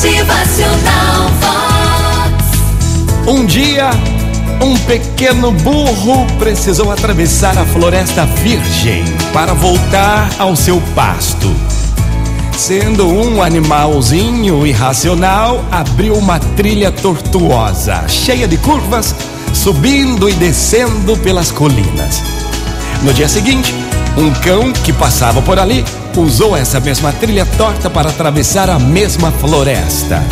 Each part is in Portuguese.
Motivacional Vox. Um dia, um pequeno burro precisou atravessar a floresta virgem para voltar ao seu pasto. Sendo um animalzinho irracional, abriu uma trilha tortuosa, cheia de curvas, subindo e descendo pelas colinas. No dia seguinte, um cão que passava por ali usou essa mesma trilha torta para atravessar a mesma floresta.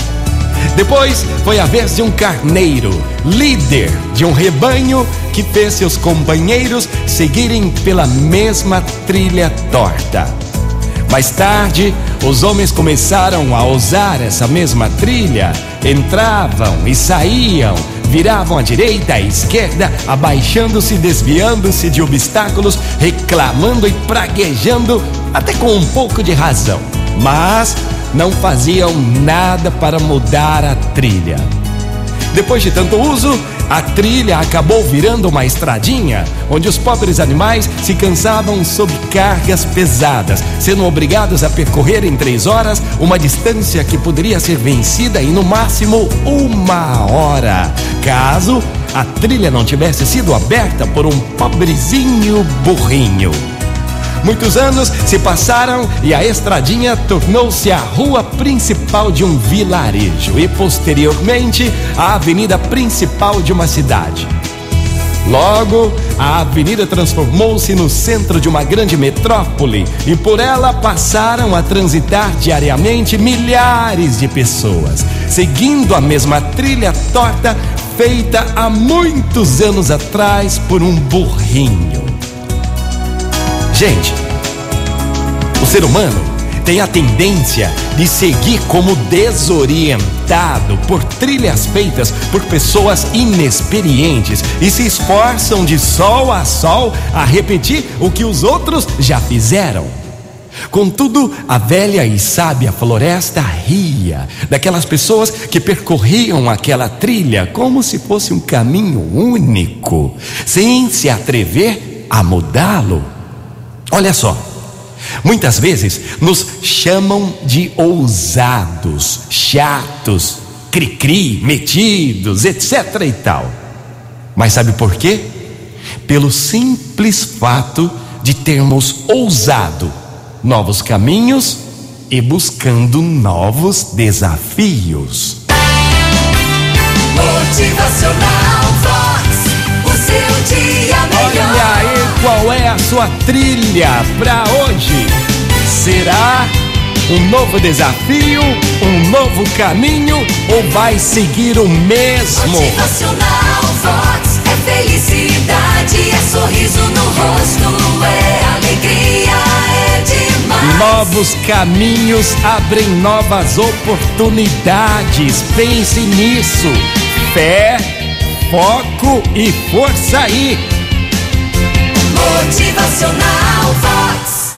Depois foi a vez de um carneiro, líder de um rebanho, que fez seus companheiros seguirem pela mesma trilha torta. Mais tarde, os homens começaram a usar essa mesma trilha, entravam e saíam, viravam à direita, à esquerda, abaixando-se, desviando-se de obstáculos, reclamando e praguejando, até com um pouco de razão. Mas não faziam nada para mudar a trilha. Depois de tanto uso, a trilha acabou virando uma estradinha, onde os pobres animais se cansavam sob cargas pesadas, sendo obrigados a percorrer em três horas uma distância que poderia ser vencida em no máximo uma hora, caso a trilha não tivesse sido aberta por um pobrezinho burrinho. Muitos anos se passaram e a estradinha tornou-se a rua principal de um vilarejo e, posteriormente, a avenida principal de uma cidade. Logo, a avenida transformou-se no centro de uma grande metrópole e por ela passaram a transitar diariamente milhares de pessoas, seguindo a mesma trilha torta feita há muitos anos atrás por um burrinho. Gente, o ser humano tem a tendência de seguir como desorientado por trilhas feitas por pessoas inexperientes e se esforçam de sol a sol a repetir o que os outros já fizeram. Contudo, a velha e sábia floresta ria daquelas pessoas que percorriam aquela trilha como se fosse um caminho único, sem se atrever a mudá-lo. Olha só, muitas vezes nos chamam de ousados, chatos, cri-cri, metidos, etc e tal. Mas sabe por quê? Pelo simples fato de termos ousado novos caminhos e buscando novos desafios. Motivacional sua trilha para hoje. Será um novo desafio, um novo caminho ou vai seguir o mesmo? Motivacional Vox. É felicidade, é sorriso no rosto, é alegria, é demais. Novos caminhos abrem novas oportunidades. Pense nisso. Fé, foco e força aí. Motivacional Vox.